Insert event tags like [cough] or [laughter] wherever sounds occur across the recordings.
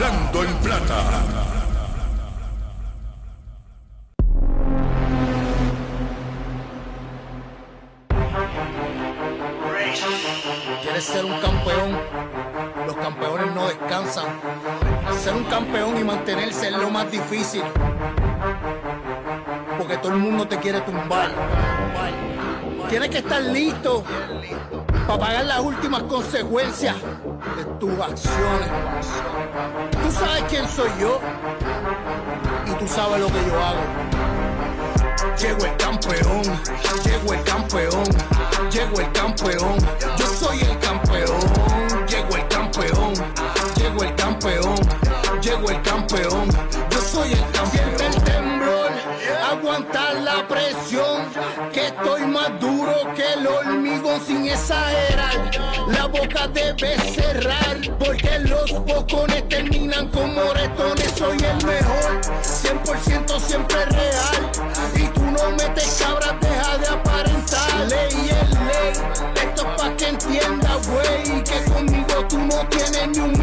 hablando en plata. ¿Quieres ser un campeón? Los campeones no descansan. Ser un campeón y mantenerse es lo más difícil. Porque todo el mundo te quiere tumbar. Tienes que estar listo para pagar las últimas consecuencias de tus acciones. Tú sabes quién soy yo y tú sabes lo que yo hago. Llego el campeón, llego el campeón, llego el campeón, yo soy el campeón, llego el campeón, llego el campeón, llego el campeón, yo soy el campeón. Siente el temblor, aguantar la presión, estoy más duro que el hormigón sin exagerar. La boca debe cerrar, porque los bocones terminan como moretones. Soy el mejor, 100% siempre real. Y tú no metes cabras, deja de aparentar. Ley es ley, esto es pa' que entienda, güey. Que conmigo tú no tienes ni un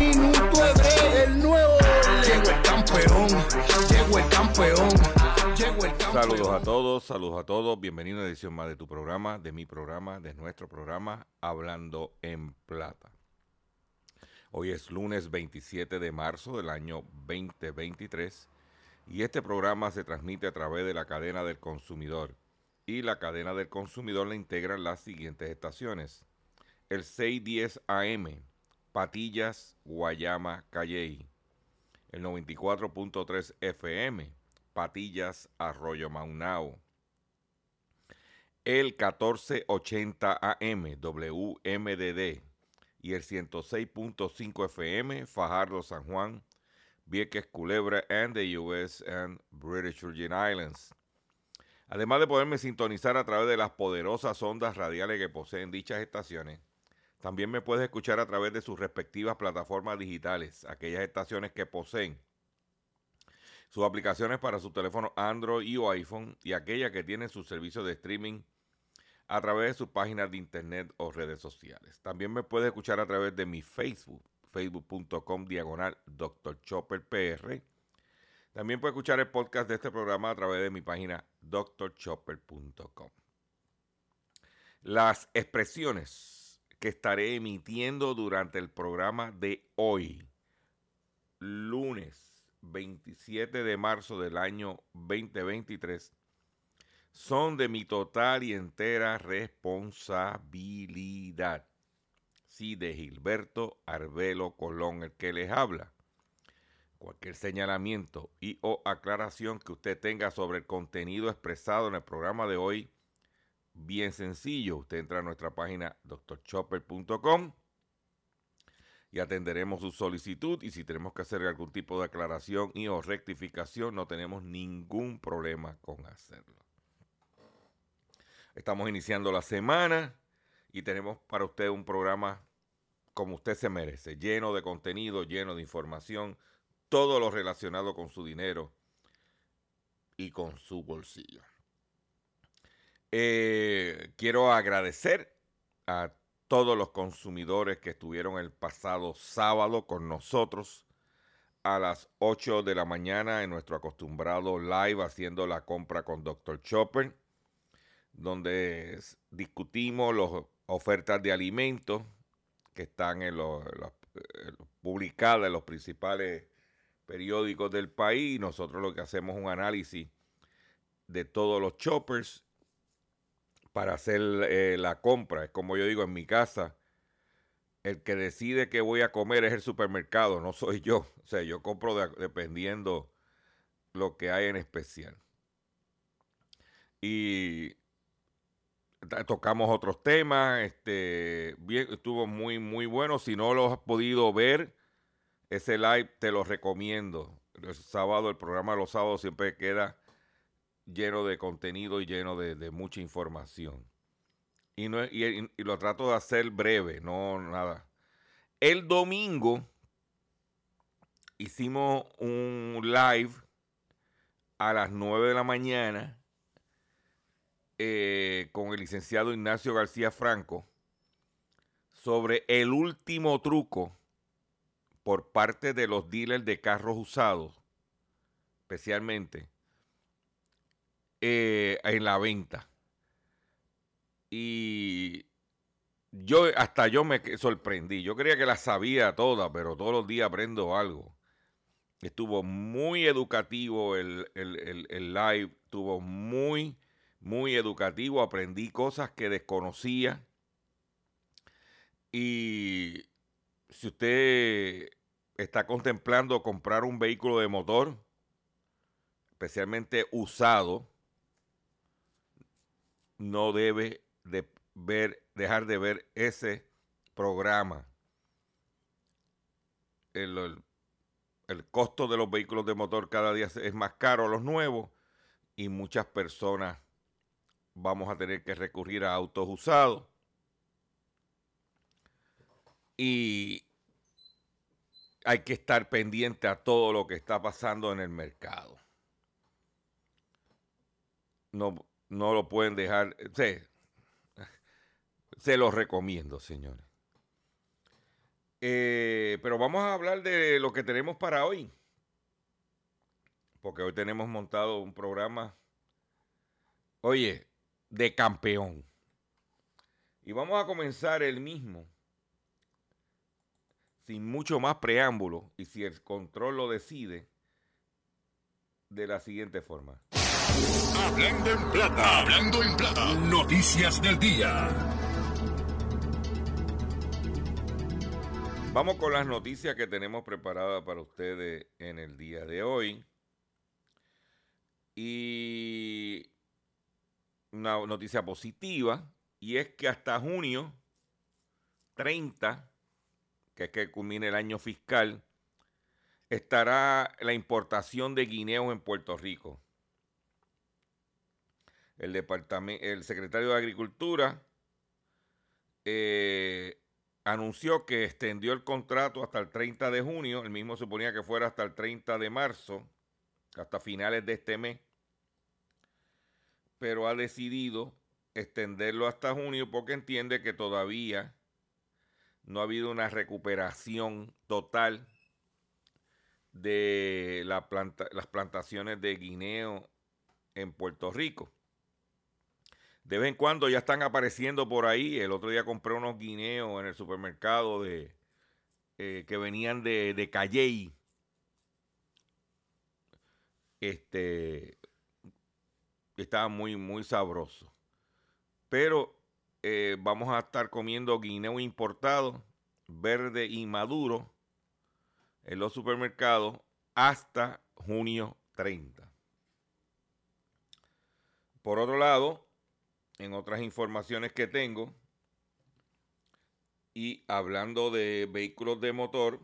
Saludos a todos, saludos a todos. Bienvenido a una edición más de tu programa, de mi programa, de nuestro programa, Hablando en Plata. Hoy es lunes 27 de marzo del año 2023 y este programa se transmite a través de la cadena del consumidor. Y la cadena del consumidor la integran las siguientes estaciones. El 610 AM, Patillas, Guayama, Calley. El 94.3 FM, Patillas, Arroyo Maunao. El 1480 AM, WMDD. Y el 106.5 FM, Fajardo, San Juan, Vieques, Culebra, and the US and British Virgin Islands. Además de poderme sintonizar a través de las poderosas ondas radiales que poseen dichas estaciones, también me puedes escuchar a través de sus respectivas plataformas digitales, aquellas estaciones que poseen sus aplicaciones para su teléfono Android o iPhone y aquellas que tienen sus servicios de streaming a través de sus páginas de internet o redes sociales. También me puedes escuchar a través de mi Facebook, facebook.com diagonal Dr. Chopper PR. También puedes escuchar el podcast de este programa a través de mi página drchopper.com. Las expresiones que estaré emitiendo durante el programa de hoy, lunes 27 de marzo del año 2023, son de mi total y entera responsabilidad. Sí, de Gilberto Arbelo Colón, el que les habla. Cualquier señalamiento y o aclaración que usted tenga sobre el contenido expresado en el programa de hoy, bien sencillo. Usted entra a nuestra página drchopper.com y atenderemos su solicitud y si tenemos que hacer algún tipo de aclaración y o rectificación, no tenemos ningún problema con hacerlo. Estamos iniciando la semana y tenemos para usted un programa como usted se merece, lleno de contenido, lleno de información, todo lo relacionado con su dinero y con su bolsillo. Eh, quiero agradecer a todos los consumidores que estuvieron el pasado sábado con nosotros a las 8 de la mañana en nuestro acostumbrado live haciendo la compra con Dr. Chopper, donde discutimos las ofertas de alimentos que están en los, publicadas en los principales periódicos del país. Nosotros lo que hacemos es un análisis de todos los choppers para hacer eh, la compra. Es como yo digo en mi casa, el que decide que voy a comer es el supermercado, no soy yo. O sea, yo compro dependiendo lo que hay en especial. Y tocamos otros temas, este, bien, estuvo muy, muy bueno. Si no lo has podido ver, Ese live te lo recomiendo. El sábado, el programa de los sábados siempre queda lleno de contenido y lleno de, mucha información. Y, no, y, lo trato de hacer breve, no nada. El domingo hicimos un live a las 9 de la mañana eh, con el licenciado Ignacio García Franco sobre el último truco por parte de los dealers de carros usados, especialmente eh, en la venta. Y yo hasta yo me sorprendí. Yo creía que la sabía toda, pero todos los días aprendo algo. Estuvo muy educativo el, el live, estuvo muy, muy educativo. Aprendí cosas que desconocía. Y si usted está contemplando comprar un vehículo de motor, especialmente usado, no debe de ver, dejar de ver ese programa. El, costo de los vehículos de motor cada día es más caro los nuevos y muchas personas vamos a tener que recurrir a autos usados. Y hay que estar pendiente a todo lo que está pasando en el mercado. No, no lo pueden dejar. Se, [laughs] se los recomiendo, señores. Eh, pero vamos a hablar de lo que tenemos para hoy. Porque hoy tenemos montado un programa, oye, de campeón. Y vamos a comenzar el mismo, sin mucho más preámbulo, y si el control lo decide, de la siguiente forma. Hablando en plata, hablando en plata, noticias del día. Vamos con las noticias que tenemos preparadas para ustedes en el día de hoy. Y una noticia positiva, y es que hasta junio 30, que es que culmine el año fiscal, estará la importación de guineos en Puerto Rico el, departamento, el secretario de Agricultura eh, anunció que extendió el contrato hasta el 30 de junio, el mismo suponía que fuera hasta el 30 de marzo, hasta finales de este mes, pero ha decidido extenderlo hasta junio porque entiende que todavía no ha habido una recuperación total de las plantaciones de guineo en Puerto Rico. De vez en cuando ya están apareciendo por ahí. El otro día compré unos guineos en el supermercado de eh, que venían de, de Calley. Este estaba muy, muy sabroso. Pero eh, vamos a estar comiendo guineo importado, verde y maduro, en los supermercados hasta junio 30. Por otro lado, en otras informaciones que tengo. Y hablando de vehículos de motor,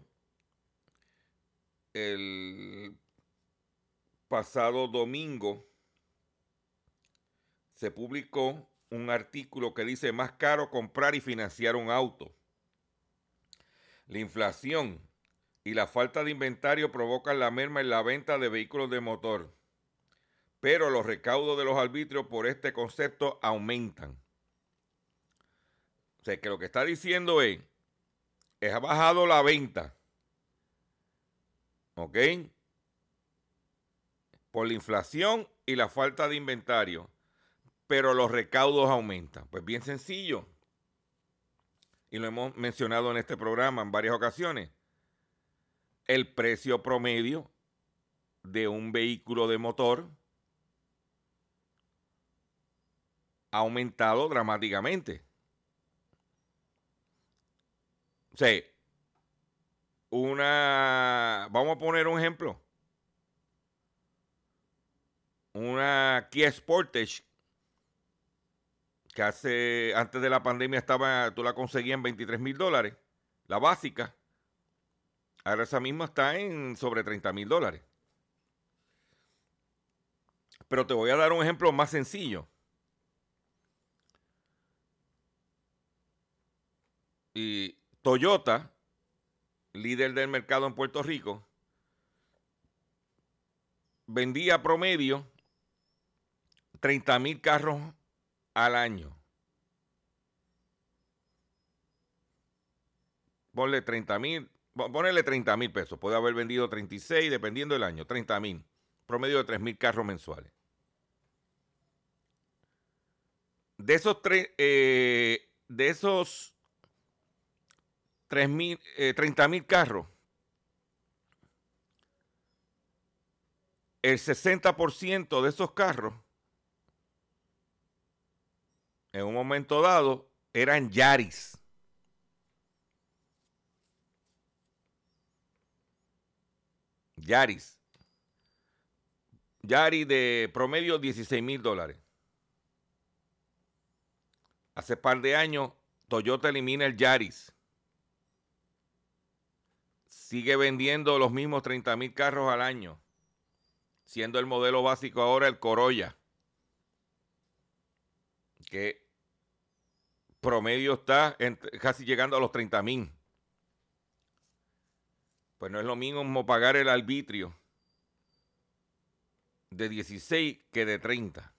el pasado domingo se publicó un artículo que dice más caro comprar y financiar un auto. La inflación y la falta de inventario provocan la merma en la venta de vehículos de motor pero los recaudos de los arbitrios por este concepto aumentan. O sea, que lo que está diciendo es, es ha bajado la venta, ¿ok? Por la inflación y la falta de inventario, pero los recaudos aumentan. Pues bien sencillo, y lo hemos mencionado en este programa en varias ocasiones, el precio promedio de un vehículo de motor, ha aumentado dramáticamente. O sea, una, vamos a poner un ejemplo. Una Kia Sportage que hace, antes de la pandemia estaba, tú la conseguías en 23 mil dólares, la básica. Ahora esa misma está en sobre 30 mil dólares. Pero te voy a dar un ejemplo más sencillo. Y Toyota, líder del mercado en Puerto Rico, vendía promedio 30 mil carros al año. Ponle 30 mil, ponele 30 mil pesos. Puede haber vendido 36 dependiendo del año, 30 mil. Promedio de 3 mil carros mensuales. De esos, tres, eh, de esos 3 mil, 30 eh, carros, el 60% de esos carros, en un momento dado, eran Yaris. Yaris. Yaris de promedio 16 mil dólares. Hace par de años, Toyota elimina el Yaris. Sigue vendiendo los mismos 30 mil carros al año siendo el modelo básico ahora el Corolla, que promedio está casi llegando a los 30 mil. Pues no es lo mismo pagar el arbitrio de 16 que de 30.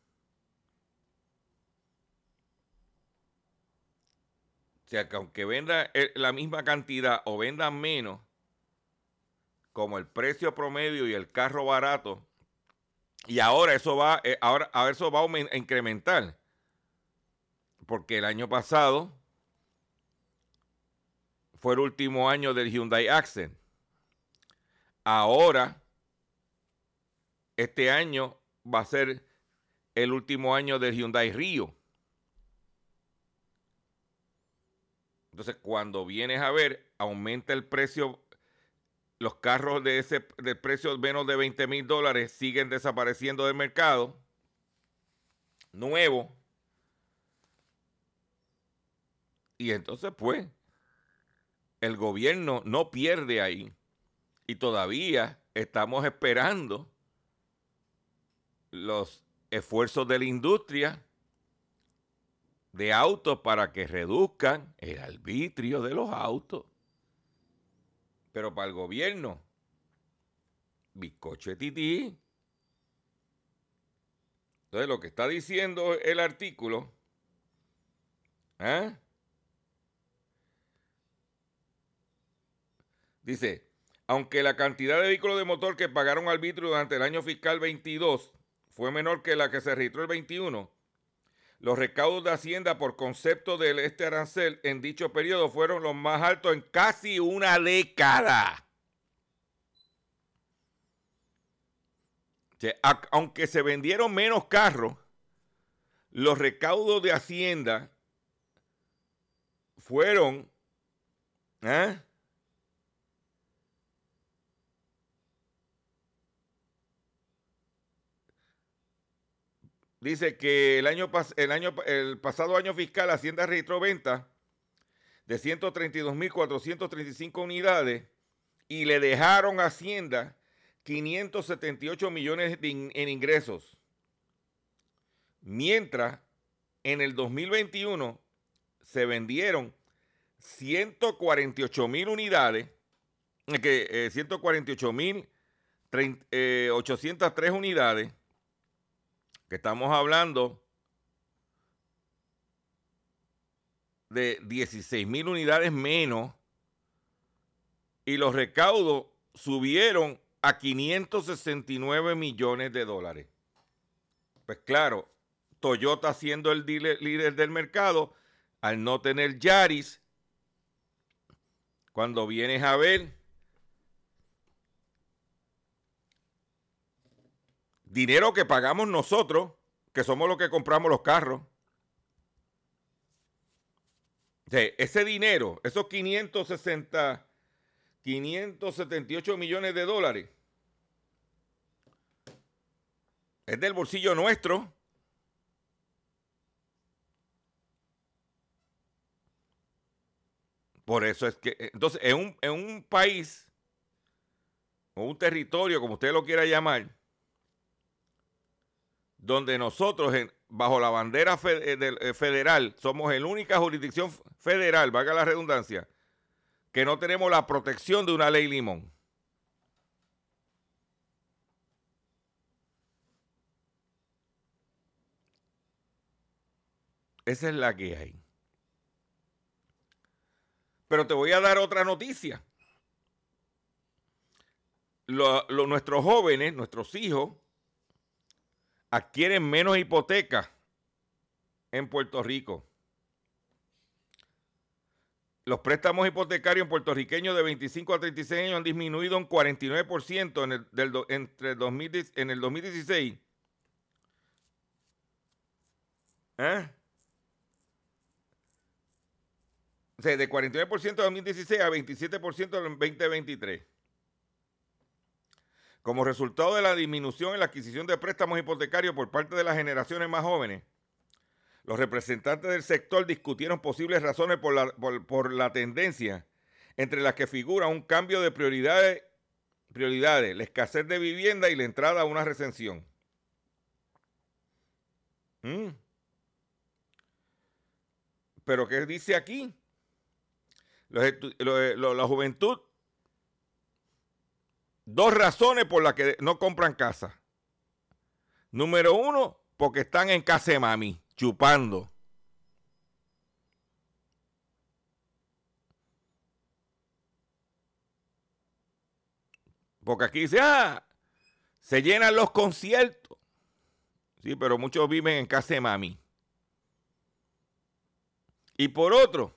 O sea, que aunque venda la misma cantidad o vendan menos, como el precio promedio y el carro barato y ahora eso va, eh, ahora, eso va a incrementar. Porque el año pasado fue el último año del Hyundai Accent. Ahora, este año va a ser el último año del Hyundai Río. Entonces, cuando vienes a ver, aumenta el precio los carros de ese de precio menos de 20 mil dólares siguen desapareciendo del mercado. Nuevo. Y entonces, pues, el gobierno no pierde ahí. Y todavía estamos esperando los esfuerzos de la industria de autos para que reduzcan el arbitrio de los autos. Pero para el gobierno, bizcocho tití. Entonces, lo que está diciendo el artículo, ¿eh? dice, aunque la cantidad de vehículos de motor que pagaron arbitrio durante el año fiscal 22 fue menor que la que se registró el 21, los recaudos de Hacienda por concepto de este arancel en dicho periodo fueron los más altos en casi una década. aunque se vendieron menos carros, los recaudos de Hacienda fueron ¿eh? Dice que el año, el año el pasado año fiscal Hacienda registró ventas de 132.435 unidades y le dejaron a Hacienda 578 millones en ingresos. Mientras en el 2021 se vendieron 148 mil unidades, eh, que 148 mil 803 unidades que estamos hablando de 16 mil unidades menos y los recaudos subieron a 569 millones de dólares. Pues claro, Toyota siendo el líder del mercado, al no tener Yaris, cuando vienes a ver dinero que pagamos nosotros, que somos los que compramos los carros. ese dinero, esos 560, 578 millones de dólares, es del bolsillo nuestro. Por eso es que, entonces, en un, en un país o un territorio, como usted lo quiera llamar, donde nosotros, bajo la bandera eh, eh, federal, somos la única jurisdicción federal, valga la redundancia, que no tenemos la protección de una ley limón. Esa es la que hay. Pero te voy a dar otra noticia. nuestros jóvenes, nuestros hijos, adquieren menos hipotecas en Puerto Rico. Los préstamos hipotecarios puertorriqueños de 25 a 36 años han disminuido un 49% en el, del, entre 2000, en el 2016. ¿Eh? O sea, de 49% en 2016 a 27% en 2023. Como resultado de la disminución en la adquisición de préstamos hipotecarios por parte de las generaciones más jóvenes, los representantes del sector discutieron posibles razones por la, tendencia, entre las que figura un cambio de prioridades, prioridades, la escasez de vivienda y la entrada a una recensión. Mm. Pero ¿qué dice aquí? la juventud Dos razones por las que no compran casa. Número uno, porque están en casa de mami, chupando. Porque aquí dice, ah, se llenan los conciertos. Sí, pero muchos viven en casa de mami. Y por otro,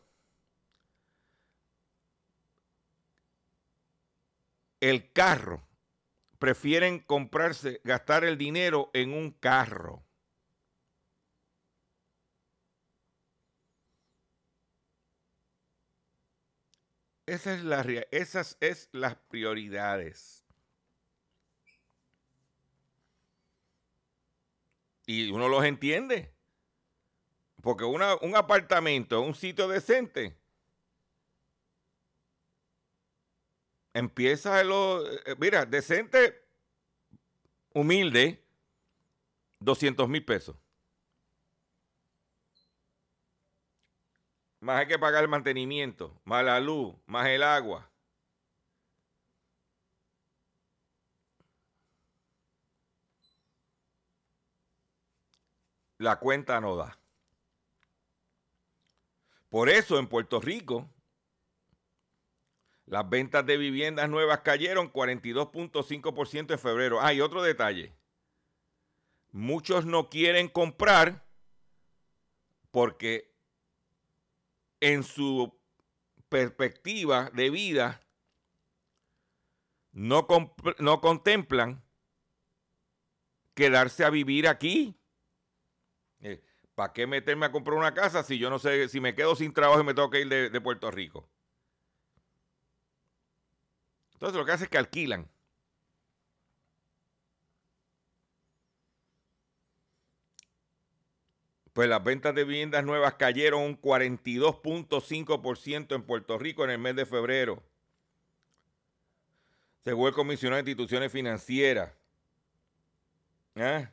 el carro. Prefieren comprarse, gastar el dinero en un carro. Esa es la, esas es las prioridades. Y uno los entiende. Porque un apartamento, un sitio decente, empieza lo, eh, mira, decente, humilde, 200 mil pesos. Más hay que pagar el mantenimiento, más la luz, más el agua. La cuenta no da. Por eso en Puerto Rico las ventas de viviendas nuevas cayeron 42.5% en febrero. Ah, y otro detalle. Muchos no quieren comprar porque en su perspectiva de vida no, no contemplan quedarse a vivir aquí. Eh, ¿Para qué meterme a comprar una casa si yo no sé si me quedo sin trabajo y me tengo que ir de Puerto Rico? Entonces lo que hace es que alquilan. Pues las ventas de viviendas nuevas cayeron un 42.5% en Puerto Rico en el mes de febrero. Según el comisionado de instituciones financieras. ¿Ah?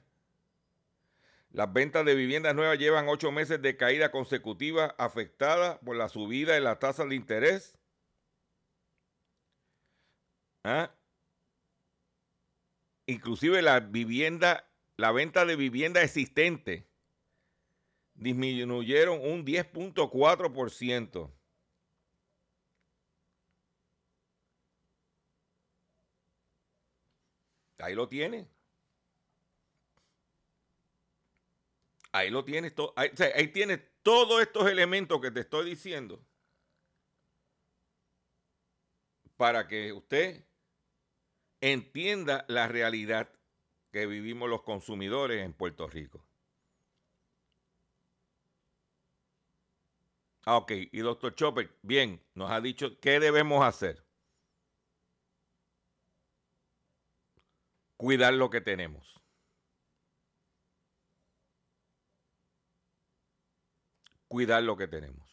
Las ventas de viviendas nuevas llevan ocho meses de caída consecutiva afectada por la subida de la tasa de interés ¿Ah? Inclusive la vivienda, la venta de vivienda existente disminuyeron un 10.4%. Ahí lo tiene. Ahí lo tienes. Ahí, ahí tienes todos estos elementos que te estoy diciendo para que usted entienda la realidad que vivimos los consumidores en Puerto Rico. Ah, ok, y doctor Chopper, bien, nos ha dicho qué debemos hacer. Cuidar lo que tenemos. Cuidar lo que tenemos.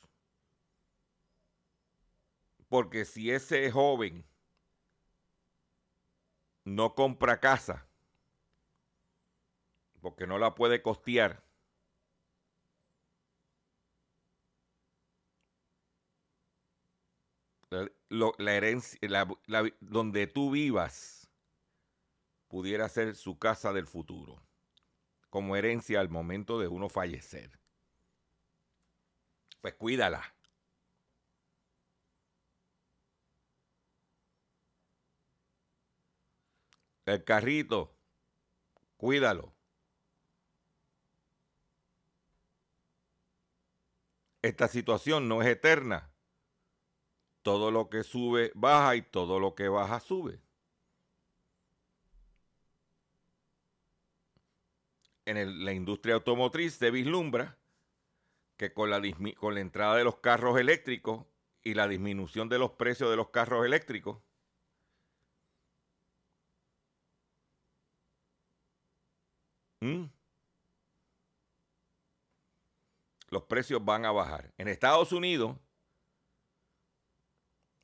Porque si ese joven no compra casa porque no la puede costear, la, herencia, donde tú vivas pudiera ser su casa del futuro, como herencia al momento de uno fallecer. Pues cuídala. El carrito, cuídalo. Esta situación no es eterna. Todo lo que sube, baja y todo lo que baja, sube. En la industria automotriz se vislumbra que con la, entrada de los carros eléctricos y la disminución de los precios de los carros eléctricos, los precios van a bajar. En Estados Unidos,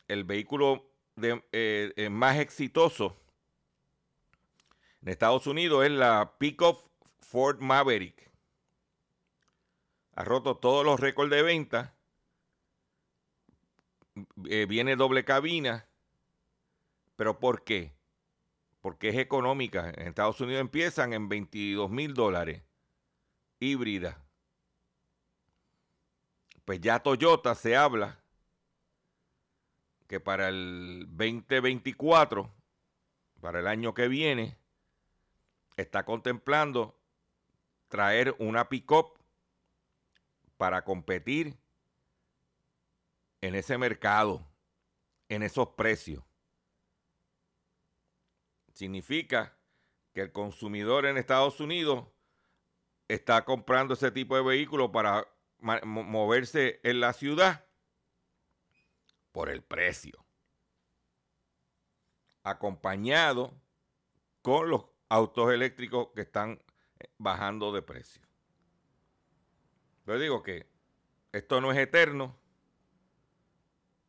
el vehículo eh, eh, más exitoso en Estados Unidos es la Pickup Ford Maverick. Ha roto todos los récords de venta. Eh, viene doble cabina. ¿Pero por qué? Porque es económica. En Estados Unidos empiezan en 22 mil dólares. Híbrida. Pues ya Toyota se habla que para el 2024, para el año que viene, está contemplando traer una pick-up para competir en ese mercado, en esos precios. Significa que el consumidor en Estados Unidos está comprando ese tipo de vehículo para moverse en la ciudad por el precio. Acompañado con los autos eléctricos que están eh, bajando de precio. Yo digo que esto no es eterno.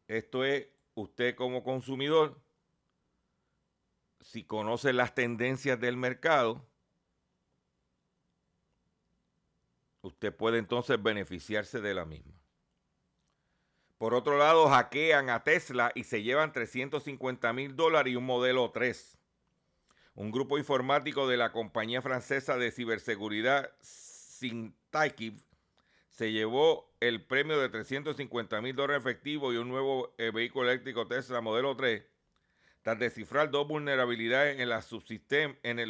Esto es usted como consumidor, si conoce las tendencias del mercado, usted puede entonces beneficiarse de la misma. Por otro lado, hackean a Tesla y se llevan 350 mil dólares y un modelo 3. Un grupo informático de la compañía francesa de ciberseguridad Syntactive se llevó el premio de 350 mil dólares efectivos y un nuevo eh, vehículo eléctrico Tesla modelo 3 tras descifrar dos vulnerabilidades en,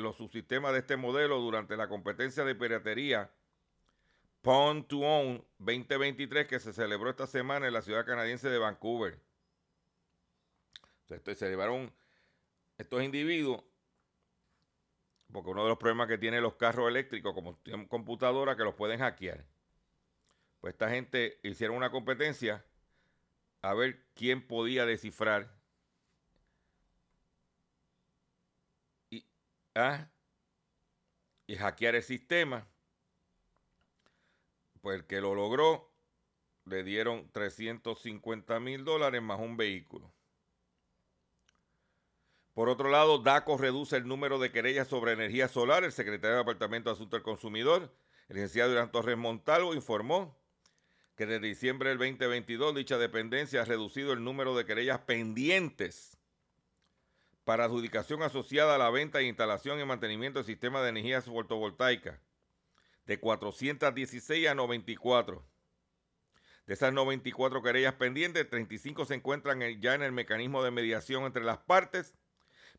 los subsistemas de este modelo durante la competencia de piratería Pond to Own 2023 que se celebró esta semana en la ciudad canadiense de Vancouver. Entonces, se llevaron estos individuos, porque uno de los problemas que tienen los carros eléctricos, como tienen computadora, que los pueden hackear. Pues esta gente hicieron una competencia a ver quién podía descifrar y hackear el sistema pues el que lo logró le dieron 350 mil dólares más un vehículo. Por otro lado, DACO reduce el número de querellas sobre energía solar. El secretario del Departamento de Asuntos del Consumidor, el licenciado Durán Torres Montalvo, informó que desde diciembre del 2022 dicha dependencia ha reducido el número de querellas pendientes para adjudicación asociada a la venta e instalación y mantenimiento del sistema de energía fotovoltaica de 416 a 94. De esas 94 querellas pendientes, 35 se encuentran ya en el mecanismo de mediación entre las partes,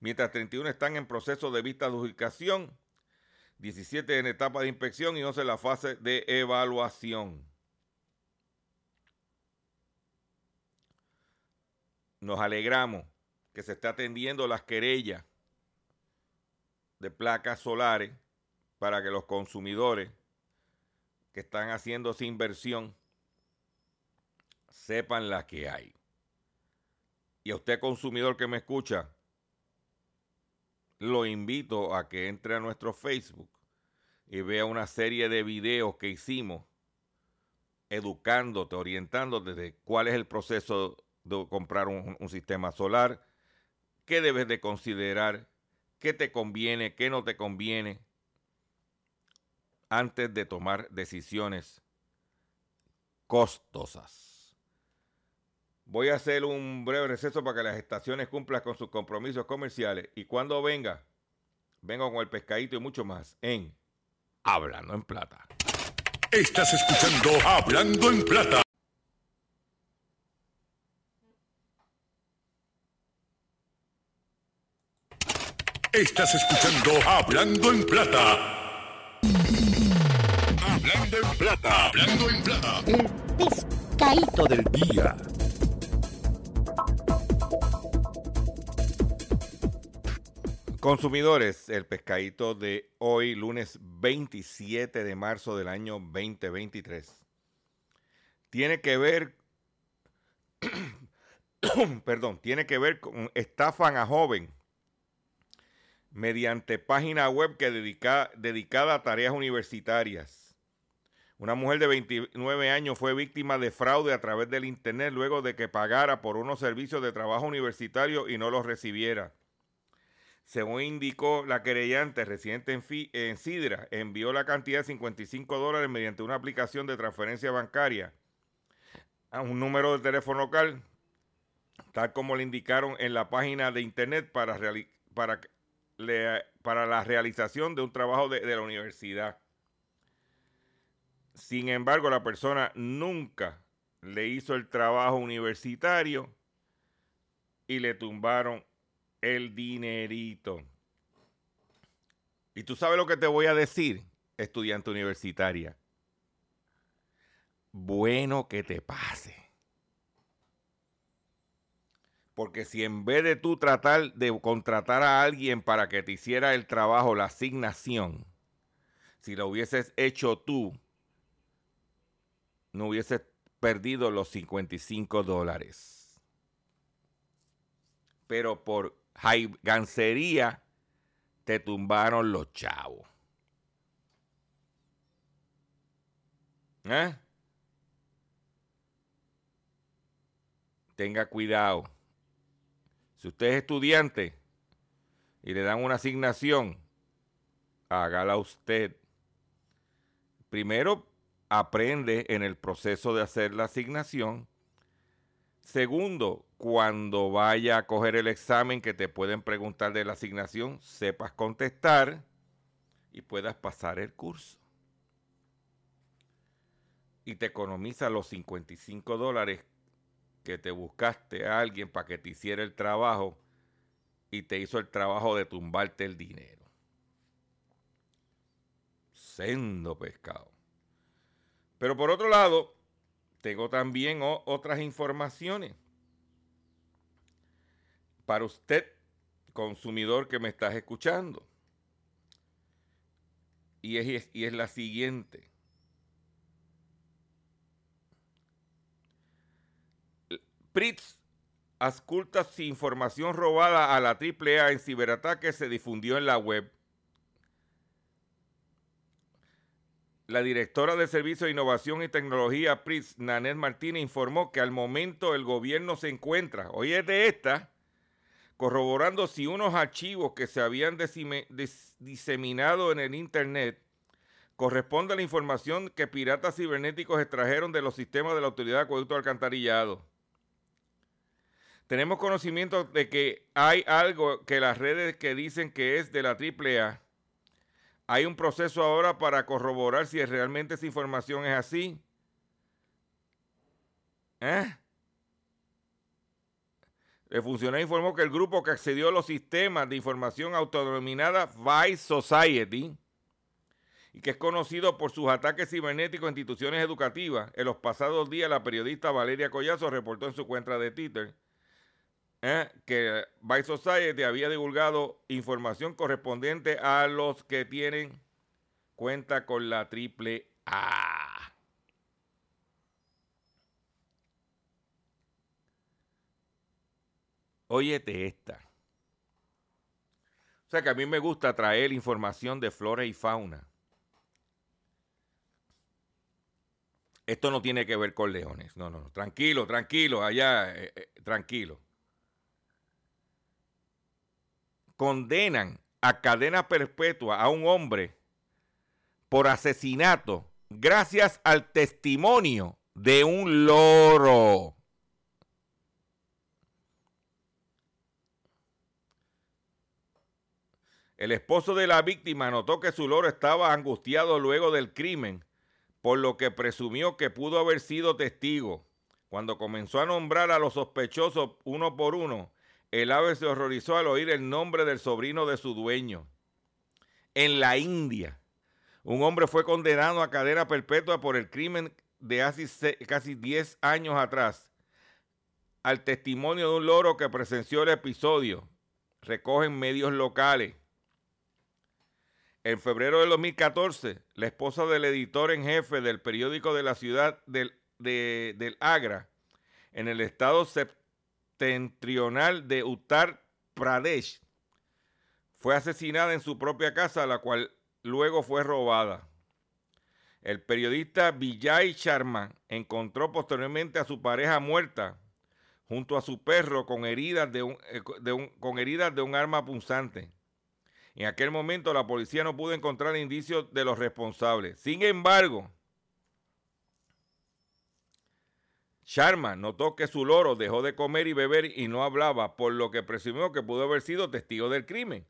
mientras 31 están en proceso de vista de adjudicación, 17 en etapa de inspección y 11 en la fase de evaluación. Nos alegramos que se esté atendiendo las querellas de placas solares para que los consumidores que están haciendo esa inversión sepan la que hay. Y a usted consumidor que me escucha, lo invito a que entre a nuestro Facebook y vea una serie de videos que hicimos educándote, orientándote de cuál es el proceso de comprar un, un sistema solar, qué debes de considerar, qué te conviene, qué no te conviene, antes de tomar decisiones costosas. Voy a hacer un breve receso para que las estaciones cumplan con sus compromisos comerciales y cuando venga, vengo con el pescadito y mucho más en Hablando en Plata. Estás escuchando Hablando en Plata. Estás escuchando Hablando en Plata. Hablando en Plata. Hablando en Plata. El pescadito del día. Consumidores, el pescadito de hoy, lunes 27 de marzo del año 2023, tiene que ver, [coughs] perdón, tiene que ver con estafan a joven mediante página web que dedica, dedicada a tareas universitarias. Una mujer de 29 años fue víctima de fraude a través del Internet luego de que pagara por unos servicios de trabajo universitario y no los recibiera. Según indicó la querellante residente en, en Sidra, envió la cantidad de 55 dólares mediante una aplicación de transferencia bancaria a un número de teléfono local, tal como le indicaron en la página de internet para, para, le, para la realización de un trabajo de, de la universidad. Sin embargo, la persona nunca le hizo el trabajo universitario y le tumbaron el dinerito. Y tú sabes lo que te voy a decir, estudiante universitaria. Bueno que te pase. Porque si en vez de tú tratar de contratar a alguien para que te hiciera el trabajo, la asignación, si lo hubieses hecho tú, no hubieses perdido los 55 dólares. Pero por gancería, te tumbaron los chavos. ¿Eh? Tenga cuidado. Si usted es estudiante y le dan una asignación, hágala usted. Primero, aprende en el proceso de hacer la asignación. Segundo, cuando vaya a coger el examen que te pueden preguntar de la asignación, sepas contestar y puedas pasar el curso. Y te economiza los 55 dólares que te buscaste a alguien para que te hiciera el trabajo y te hizo el trabajo de tumbarte el dinero. Sendo pescado. Pero por otro lado, tengo también otras informaciones para usted, consumidor que me estás escuchando. Y es, y es la siguiente. Pritz asculta si información robada a la AAA en ciberataque se difundió en la web. La directora de Servicio de Innovación y Tecnología, Pritz, Nanet Martínez, informó que al momento el gobierno se encuentra, oye de esta, corroborando si unos archivos que se habían diseminado en el Internet corresponden a la información que piratas cibernéticos extrajeron de los sistemas de la Autoridad de Acueducto Alcantarillado. Tenemos conocimiento de que hay algo que las redes que dicen que es de la AAA. Hay un proceso ahora para corroborar si realmente esa información es así. ¿Eh? El funcionario informó que el grupo que accedió a los sistemas de información autodenominada Vice Society y que es conocido por sus ataques cibernéticos a instituciones educativas, en los pasados días la periodista Valeria Collazo reportó en su cuenta de Twitter eh, que Vice Society había divulgado información correspondiente a los que tienen cuenta con la triple A. Óyete esta. O sea que a mí me gusta traer información de flora y fauna. Esto no tiene que ver con leones. No, no, no. Tranquilo, tranquilo, allá, eh, eh, tranquilo. Condenan a cadena perpetua a un hombre por asesinato gracias al testimonio de un loro. El esposo de la víctima notó que su loro estaba angustiado luego del crimen, por lo que presumió que pudo haber sido testigo. Cuando comenzó a nombrar a los sospechosos uno por uno, el ave se horrorizó al oír el nombre del sobrino de su dueño. En la India, un hombre fue condenado a cadena perpetua por el crimen de hace casi 10 años atrás. Al testimonio de un loro que presenció el episodio, recogen medios locales. En febrero del 2014, la esposa del editor en jefe del periódico de la ciudad del, del Agra, en el estado septentrional de Uttar Pradesh, fue asesinada en su propia casa, la cual luego fue robada. El periodista Vijay Sharma encontró posteriormente a su pareja muerta junto a su perro con heridas de un, eh, con heridas de un arma punzante. En aquel momento la policía no pudo encontrar indicios de los responsables. Sin embargo, Sharma notó que su loro dejó de comer y beber y no hablaba, por lo que presumió que pudo haber sido testigo del crimen.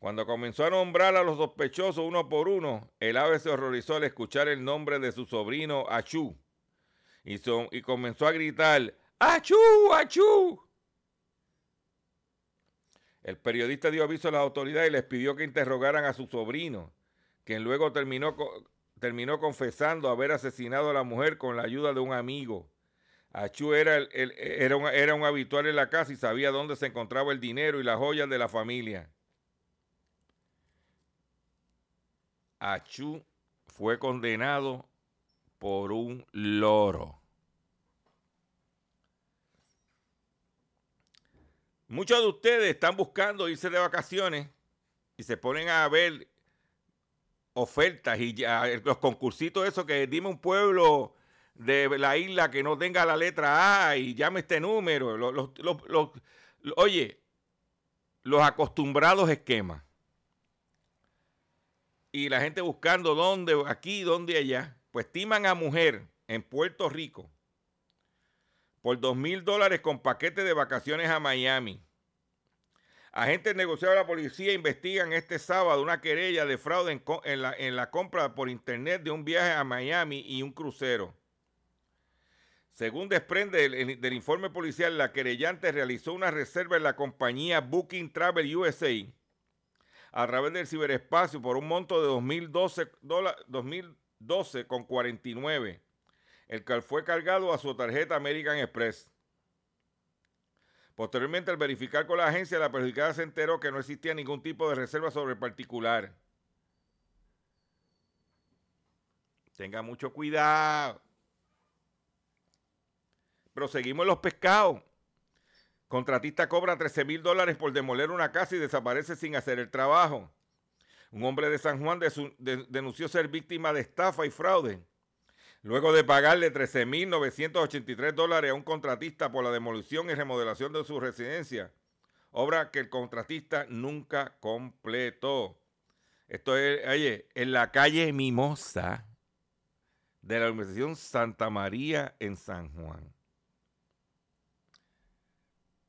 Cuando comenzó a nombrar a los sospechosos uno por uno, el ave se horrorizó al escuchar el nombre de su sobrino Achú y, comenzó a gritar, ¡Achú! ¡Achú! El periodista dio aviso a las autoridades y les pidió que interrogaran a su sobrino, quien luego terminó, terminó confesando haber asesinado a la mujer con la ayuda de un amigo. Achú era, era, un, un habitual en la casa y sabía dónde se encontraba el dinero y las joyas de la familia. Achú fue condenado por un loro. Muchos de ustedes están buscando irse de vacaciones y se ponen a ver ofertas y ya, los concursitos esos que dime un pueblo de la isla que no tenga la letra A y llame este número. oye, los acostumbrados esquemas. Y la gente buscando dónde, aquí, dónde, allá. Pues estiman a mujer en Puerto Rico por dos mil dólares con paquete de vacaciones a Miami. Agentes negociados de la policía investigan este sábado una querella de fraude en, la, compra por internet de un viaje a Miami y un crucero. Según desprende del, informe policial, la querellante realizó una reserva en la compañía Booking Travel USA a través del ciberespacio por un monto de 2012, 2012 con 49 el cual fue cargado a su tarjeta American Express. Posteriormente, al verificar con la agencia, la perjudicada se enteró que no existía ningún tipo de reserva sobre el particular. Tenga mucho cuidado. Proseguimos los pescados. Contratista cobra 13 mil dólares por demoler una casa y desaparece sin hacer el trabajo. Un hombre de San Juan denunció ser víctima de estafa y fraude luego de pagarle 13.983 dólares a un contratista por la demolición y remodelación de su residencia, obra que el contratista nunca completó. Esto es, oye, en la calle Mimosa de la Universidad Santa María en San Juan.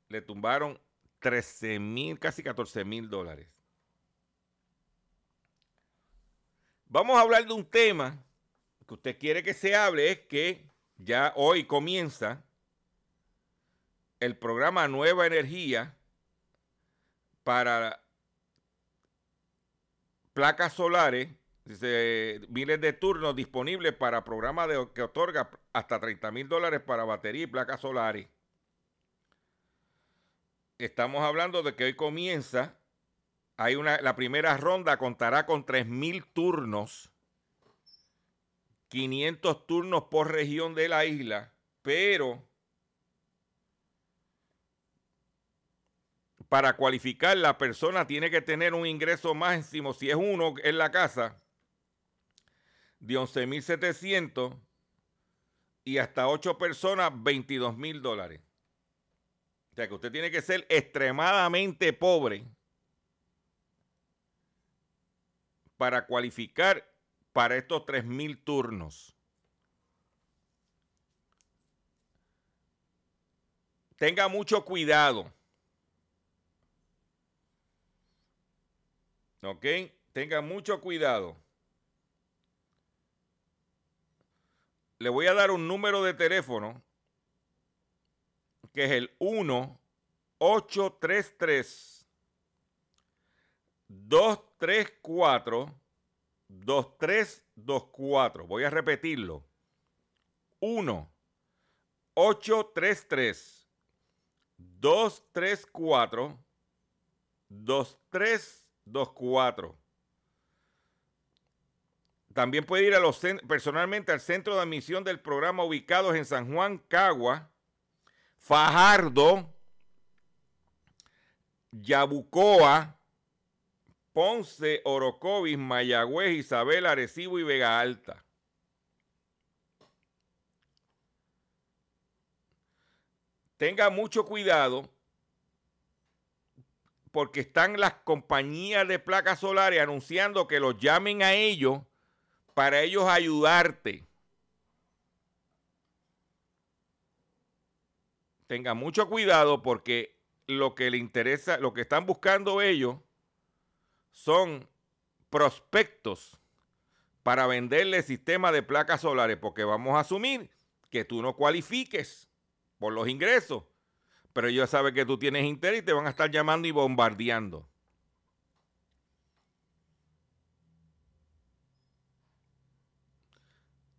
Le tumbaron 13 mil, casi 14 mil dólares. Vamos a hablar de un tema que usted quiere que se hable es que ya hoy comienza el programa Nueva Energía para placas solares, miles de turnos disponibles para programas que otorga hasta 30 mil dólares para batería y placas solares. Estamos hablando de que hoy comienza, hay una, la primera ronda contará con 3 mil turnos 500 turnos por región de la isla, pero para cualificar la persona tiene que tener un ingreso máximo, si es uno en la casa, de 11.700 y hasta 8 personas, 22 mil dólares. O sea que usted tiene que ser extremadamente pobre para cualificar para estos 3.000 turnos. Tenga mucho cuidado. ¿Ok? Tenga mucho cuidado. Le voy a dar un número de teléfono que es el 1 833 234 2324. Voy a repetirlo. 1 833 234 2324. También puede ir a los personalmente al centro de admisión del programa ubicados en San Juan, Cagua, Fajardo, Yabucoa, Ponce, Orocovis, Mayagüez, Isabel, Arecibo y Vega Alta. Tenga mucho cuidado porque están las compañías de placas solares anunciando que los llamen a ellos para ellos ayudarte. Tenga mucho cuidado porque lo que le interesa, lo que están buscando ellos son prospectos para venderle sistema de placas solares, porque vamos a asumir que tú no cualifiques por los ingresos, pero ellos saben que tú tienes interés y te van a estar llamando y bombardeando.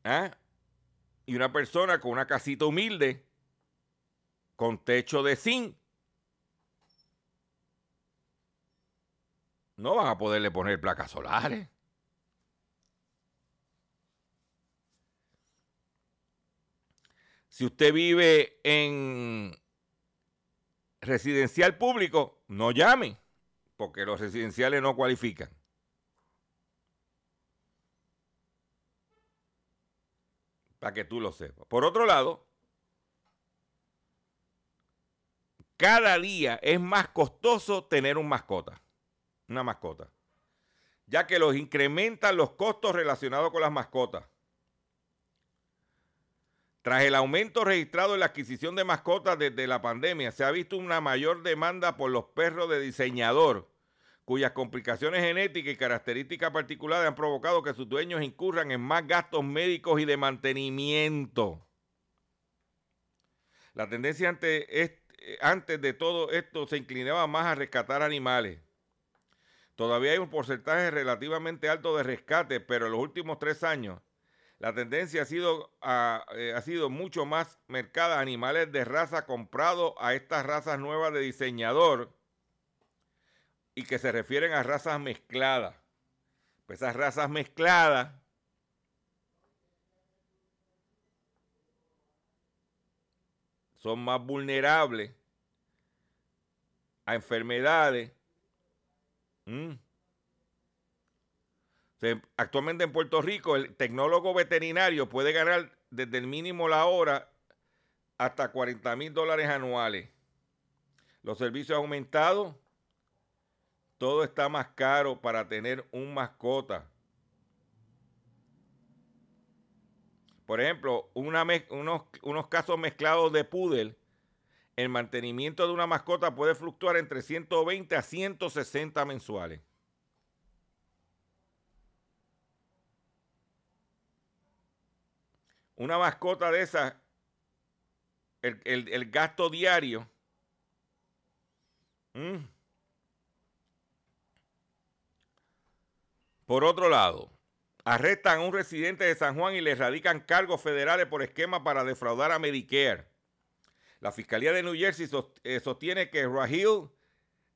¿Ah? Y una persona con una casita humilde, con techo de zinc, no van a poderle poner placas solares. Si usted vive en residencial público, no llame, porque los residenciales no cualifican. para que tú lo sepas. Por otro lado, cada día es más costoso tener un mascota, una mascota, ya que los incrementan los costos relacionados con las mascotas. Tras el aumento registrado en la adquisición de mascotas desde la pandemia, se ha visto una mayor demanda por los perros de diseñador cuyas complicaciones genéticas y características particulares han provocado que sus dueños incurran en más gastos médicos y de mantenimiento. La tendencia antes, antes de todo esto se inclinaba más a rescatar animales. Todavía hay un porcentaje relativamente alto de rescate, pero en los últimos tres años la tendencia ha sido, eh, ha sido mucho más mercada animales de raza comprados a estas razas nuevas de diseñador y que se refieren a razas mezcladas. Pues esas razas mezcladas son más vulnerables a enfermedades. Mm. actualmente en Puerto Rico el tecnólogo veterinario puede ganar desde el mínimo la hora hasta 40 mil dólares anuales. Los servicios aumentados todo está más caro para tener un mascota. Por ejemplo, unos, unos casos mezclados de poodle, el mantenimiento de una mascota puede fluctuar entre 120 a 160 mensuales. Una mascota de esas, el, gasto diario. Mm, Por otro lado, arrestan a un residente de San Juan y le radican cargos federales por esquema para defraudar a Medicare. La Fiscalía de New Jersey eh, sostiene que Rahil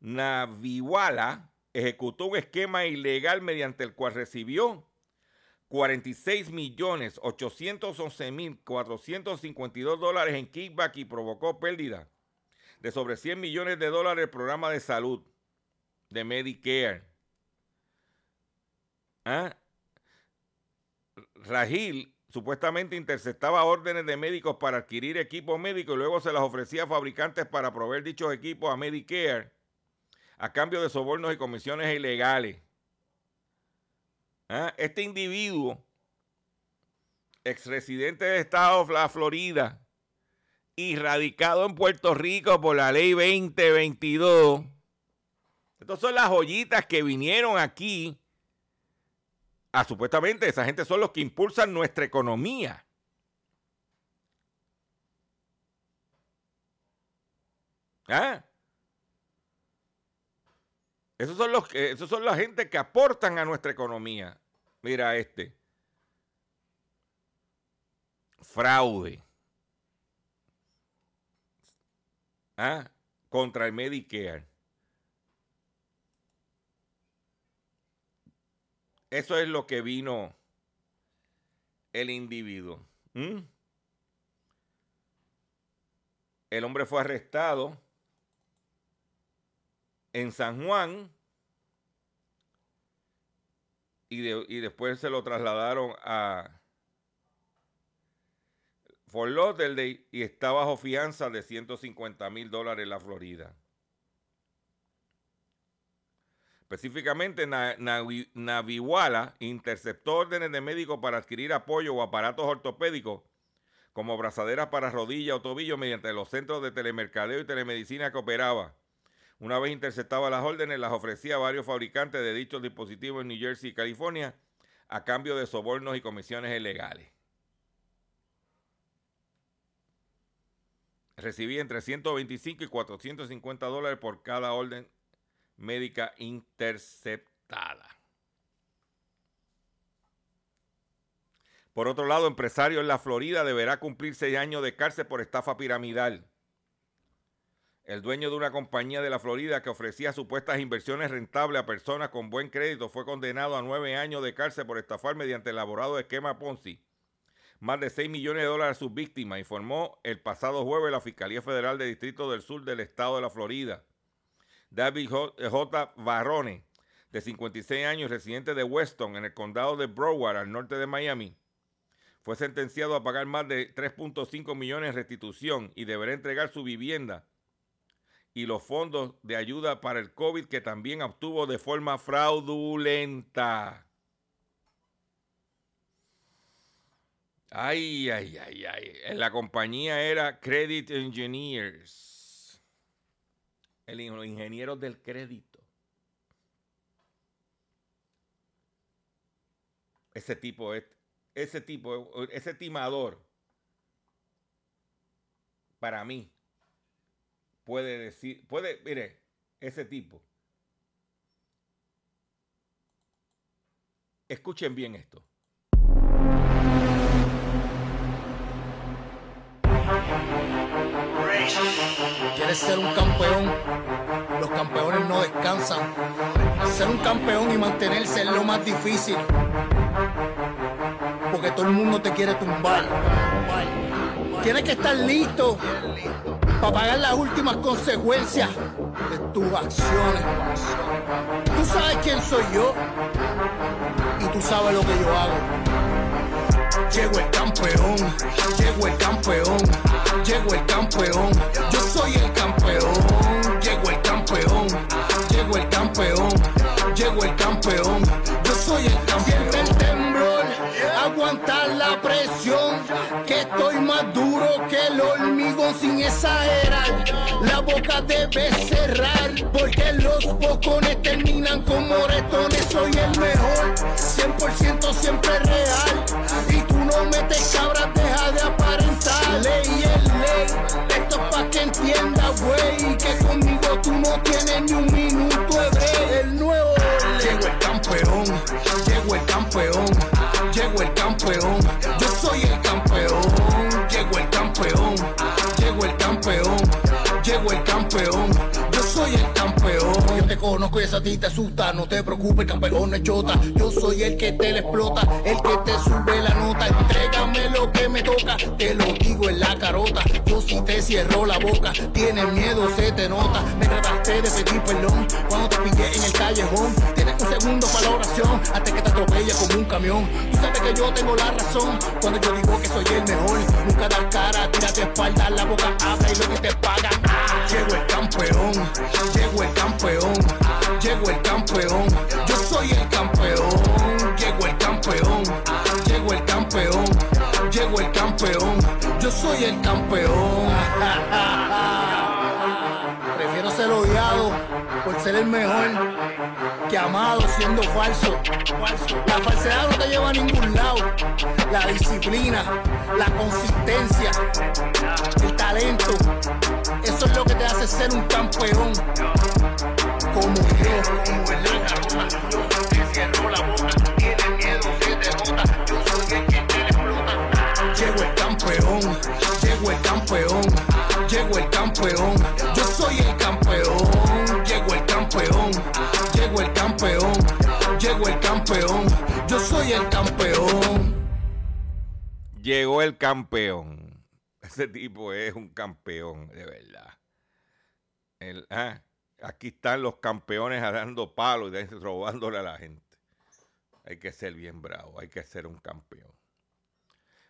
Naviwala ejecutó un esquema ilegal mediante el cual recibió 46 millones 811 mil 452 dólares en kickback y provocó pérdida de sobre 100 millones de dólares el programa de salud de Medicare. ¿Ah? Rajil supuestamente interceptaba órdenes de médicos para adquirir equipos médicos y luego se las ofrecía a fabricantes para proveer dichos equipos a Medicare a cambio de sobornos y comisiones ilegales. ¿ah? este individuo, ex residente del estado de la Florida, y radicado en Puerto Rico por la ley 2022. Estas son las joyitas que vinieron aquí a supuestamente esa gente son los que impulsan nuestra economía. ¿Ah? Esos son los esos son la gente que aportan a nuestra economía. Mira este. Fraude. ¿Ah? Contra el Medicare. Eso es lo que vino el individuo. El hombre fue arrestado en San Juan y, después se lo trasladaron a Fort Lauderdale y está bajo fianza de 150 mil dólares en la Florida. Específicamente, Naviwala interceptó órdenes de médicos para adquirir apoyo o aparatos ortopédicos como abrazaderas para rodilla o tobillo mediante los centros de telemercadeo y telemedicina que operaba. Una vez interceptaba las órdenes, las ofrecía a varios fabricantes de dichos dispositivos en New Jersey y California a cambio de sobornos y comisiones ilegales. Recibía entre 125 y 450 dólares por cada orden médica interceptada. Por otro lado, empresario en la Florida deberá cumplir seis años de cárcel por estafa piramidal. El dueño de una compañía de la Florida que ofrecía supuestas inversiones rentables a personas con buen crédito fue condenado a nueve años de cárcel por estafar mediante el elaborado esquema Ponzi. Más de 6 millones de dólares a sus víctimas, informó el pasado jueves la Fiscalía Federal del Distrito del Sur del Estado de la Florida. David J. Barrone, de 56 años, residente de Weston, en el condado de Broward, al norte de Miami, fue sentenciado a pagar más de 3.5 millones en restitución y deberá entregar su vivienda y los fondos de ayuda para el COVID que también obtuvo de forma fraudulenta. Ay, ay, ay, ay. La compañía era Credit Engineers. El, los ingenieros del crédito. Ese tipo, ese tipo, ese timador, para mí, puede decir, puede, mire, ese tipo. Escuchen bien esto. ¿Quieres ser un campeón? Los campeones no descansan. Ser un campeón y mantenerse es lo más difícil. Porque todo el mundo te quiere tumbar. Tienes que estar listo para pagar las últimas consecuencias de tus acciones. Tú sabes quién soy yo y tú sabes lo que yo hago. Llego el campeón, llego el campeón, llego el campeón, yo soy el campeón, llego el campeón, llego el campeón, llego el campeón, yo soy el campeón. Siente el temblor, aguantar la presión, que estoy más duro que el hormigón sin exagerar. La boca debe cerrar, porque los bocones terminan como moretones. Soy el mejor, 100% siempre real. Metes cabras, deja de aparentar. Ley es ley, esto es pa' que entienda, güey. Que conmigo tú no tienes ni un minuto de break. El nuevo Llego el campeón, llego el campeón, llego el campeón. Yo soy el campeón, llego el campeón, llego el campeón, llego el campeón. Yo soy el campeón. Yo te conozco y esa a ti te asusta. No te preocupes, campeón no es chota. Yo soy el que te le explota, el que te sube la nota. Lo que me toca, te lo digo en la carota. Yo si te cierro la boca, tienes miedo, se te nota. Me trataste de pedir perdón cuando te pillé en el callejón. Tienes un segundo para la oración, antes que te atropelle como un camión. Tú sabes que yo tengo la razón cuando yo digo que soy el mejor. Nunca das cara, tírate espalda, la boca abre y lo que te pagan. Ah, llego el campeón, llego el campeón, llego el campeón. Yo soy el campeón, llego el soy el campeón. [laughs] Prefiero ser odiado por ser el mejor que amado siendo falso. La falsedad no te lleva a ningún lado. La disciplina, la consistencia, el talento, eso es lo que te hace ser un campeón. Como yo, como el el campeón. Yo soy el campeón, llego el campeón, llego el campeón, llego el campeón. Yo soy el campeón. Llegó el campeón. Ese tipo es un campeón, de verdad. El, ah, aquí están los campeones dando palos y robándole a la gente. Hay que ser bien bravo, hay que ser un campeón.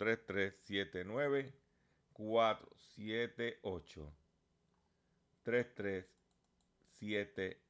3379 478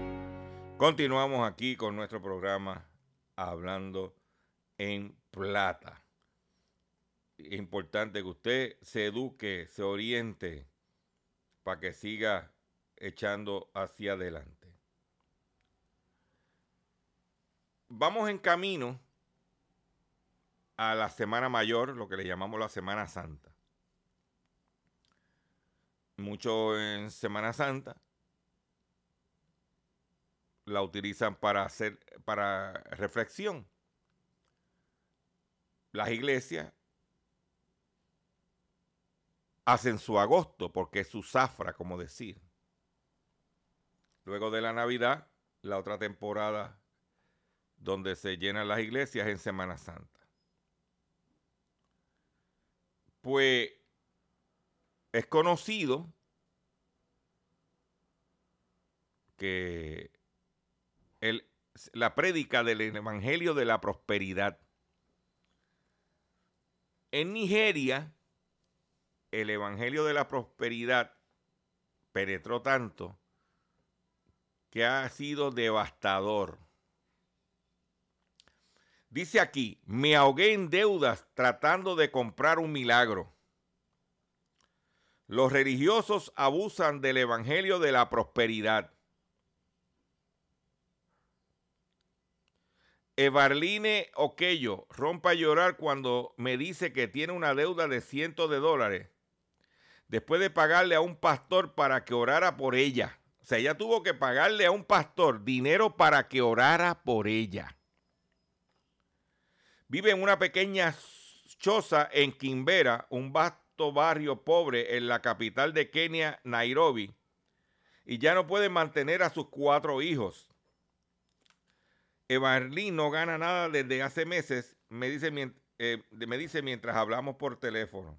Continuamos aquí con nuestro programa Hablando en Plata. Es importante que usted se eduque, se oriente para que siga echando hacia adelante. Vamos en camino a la Semana Mayor, lo que le llamamos la Semana Santa. Mucho en Semana Santa la utilizan para hacer para reflexión. Las iglesias hacen su agosto porque es su zafra, como decir. Luego de la Navidad, la otra temporada donde se llenan las iglesias en Semana Santa. Pues es conocido que la prédica del Evangelio de la Prosperidad. En Nigeria, el Evangelio de la Prosperidad penetró tanto que ha sido devastador. Dice aquí, me ahogué en deudas tratando de comprar un milagro. Los religiosos abusan del Evangelio de la Prosperidad. Evarline Oquello rompa a llorar cuando me dice que tiene una deuda de cientos de dólares después de pagarle a un pastor para que orara por ella. O sea, ella tuvo que pagarle a un pastor dinero para que orara por ella. Vive en una pequeña choza en Kimbera, un vasto barrio pobre en la capital de Kenia, Nairobi, y ya no puede mantener a sus cuatro hijos. Evarlín no gana nada desde hace meses, me dice, eh, me dice mientras hablamos por teléfono.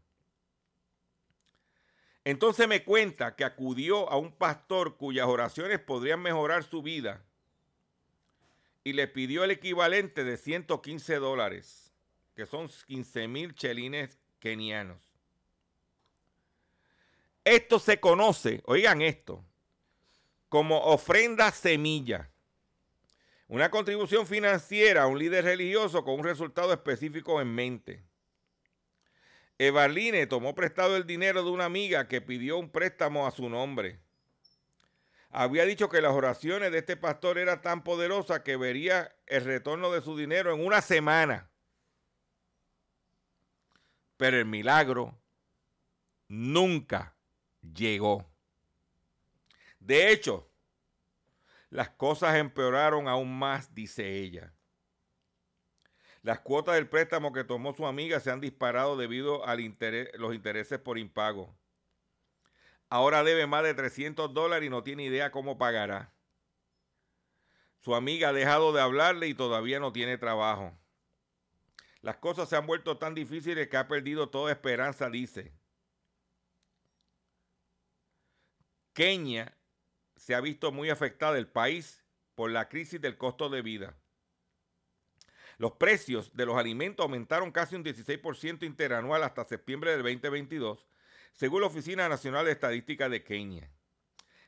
Entonces me cuenta que acudió a un pastor cuyas oraciones podrían mejorar su vida y le pidió el equivalente de 115 dólares, que son 15 mil chelines kenianos. Esto se conoce, oigan esto, como ofrenda semilla. Una contribución financiera a un líder religioso con un resultado específico en mente. Evaline tomó prestado el dinero de una amiga que pidió un préstamo a su nombre. Había dicho que las oraciones de este pastor eran tan poderosas que vería el retorno de su dinero en una semana. Pero el milagro nunca llegó. De hecho, las cosas empeoraron aún más, dice ella. Las cuotas del préstamo que tomó su amiga se han disparado debido a los intereses por impago. Ahora debe más de 300 dólares y no tiene idea cómo pagará. Su amiga ha dejado de hablarle y todavía no tiene trabajo. Las cosas se han vuelto tan difíciles que ha perdido toda esperanza, dice. Kenia se ha visto muy afectada el país por la crisis del costo de vida. Los precios de los alimentos aumentaron casi un 16% interanual hasta septiembre del 2022, según la Oficina Nacional de Estadística de Kenia.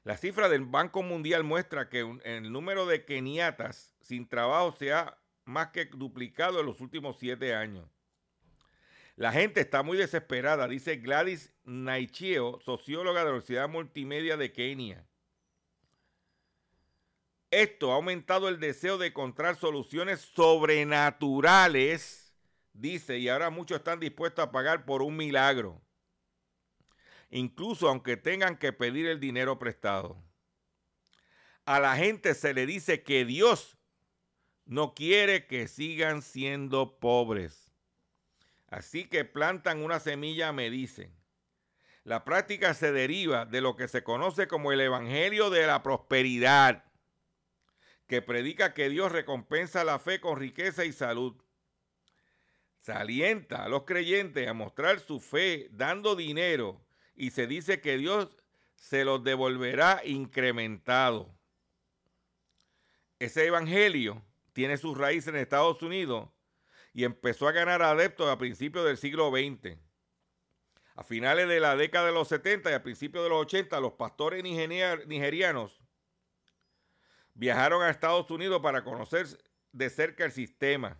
La cifra del Banco Mundial muestra que el número de keniatas sin trabajo se ha más que duplicado en los últimos siete años. La gente está muy desesperada, dice Gladys Naicheo, socióloga de la Universidad Multimedia de Kenia. Esto ha aumentado el deseo de encontrar soluciones sobrenaturales, dice, y ahora muchos están dispuestos a pagar por un milagro, incluso aunque tengan que pedir el dinero prestado. A la gente se le dice que Dios no quiere que sigan siendo pobres. Así que plantan una semilla, me dicen. La práctica se deriva de lo que se conoce como el Evangelio de la Prosperidad que predica que Dios recompensa la fe con riqueza y salud. Se alienta a los creyentes a mostrar su fe dando dinero y se dice que Dios se los devolverá incrementado. Ese evangelio tiene sus raíces en Estados Unidos y empezó a ganar adeptos a principios del siglo XX. A finales de la década de los 70 y a principios de los 80, los pastores nigerianos viajaron a Estados Unidos para conocer de cerca el sistema.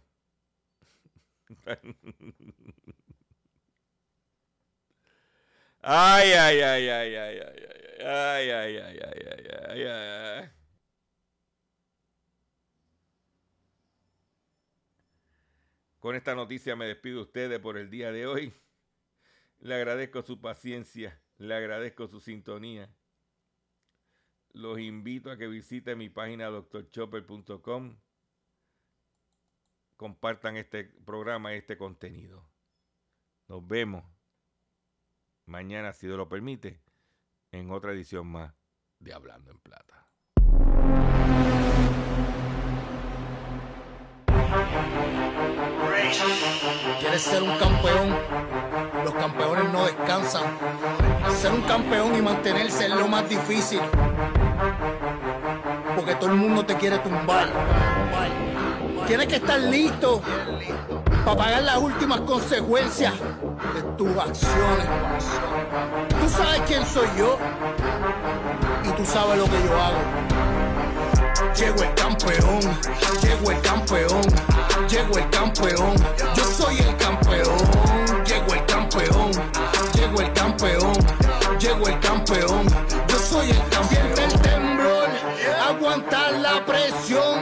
Ay, ay, ay, ay, ay, ay, ay, ay, ay, ay, ay, ay, Con esta noticia me despido de ustedes por el día de hoy. Le agradezco su paciencia, le agradezco su sintonía los invito a que visiten mi página doctorchopper.com. Compartan este programa, este contenido. Nos vemos mañana, si Dios lo permite, en otra edición más de Hablando en Plata. ¿Quieres ser un campeón? Los campeones no descansan. Ser un campeón y mantenerse es lo más difícil porque todo el mundo te quiere tumbar. Tienes que estar listo para pagar las últimas consecuencias de tus acciones. Tú sabes quién soy yo y tú sabes lo que yo hago. Llego el campeón, llego el campeón, llego el campeón, yo soy el campeón, llego el campeón, llego el campeón, llego el campeón, yo soy el campeón aguantar la presión,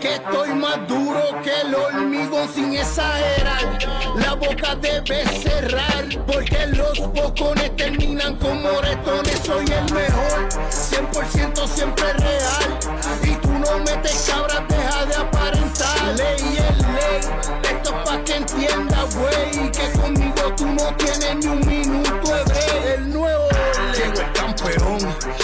que estoy más duro que el hormigón sin exagerar. La boca debe cerrar, porque los bocones terminan con moretones. Soy el mejor, 100% siempre real. Y tú no metes cabras, deja de aparentar. Ley es ley, esto es pa' que entienda, güey, que conmigo tú no tienes ni un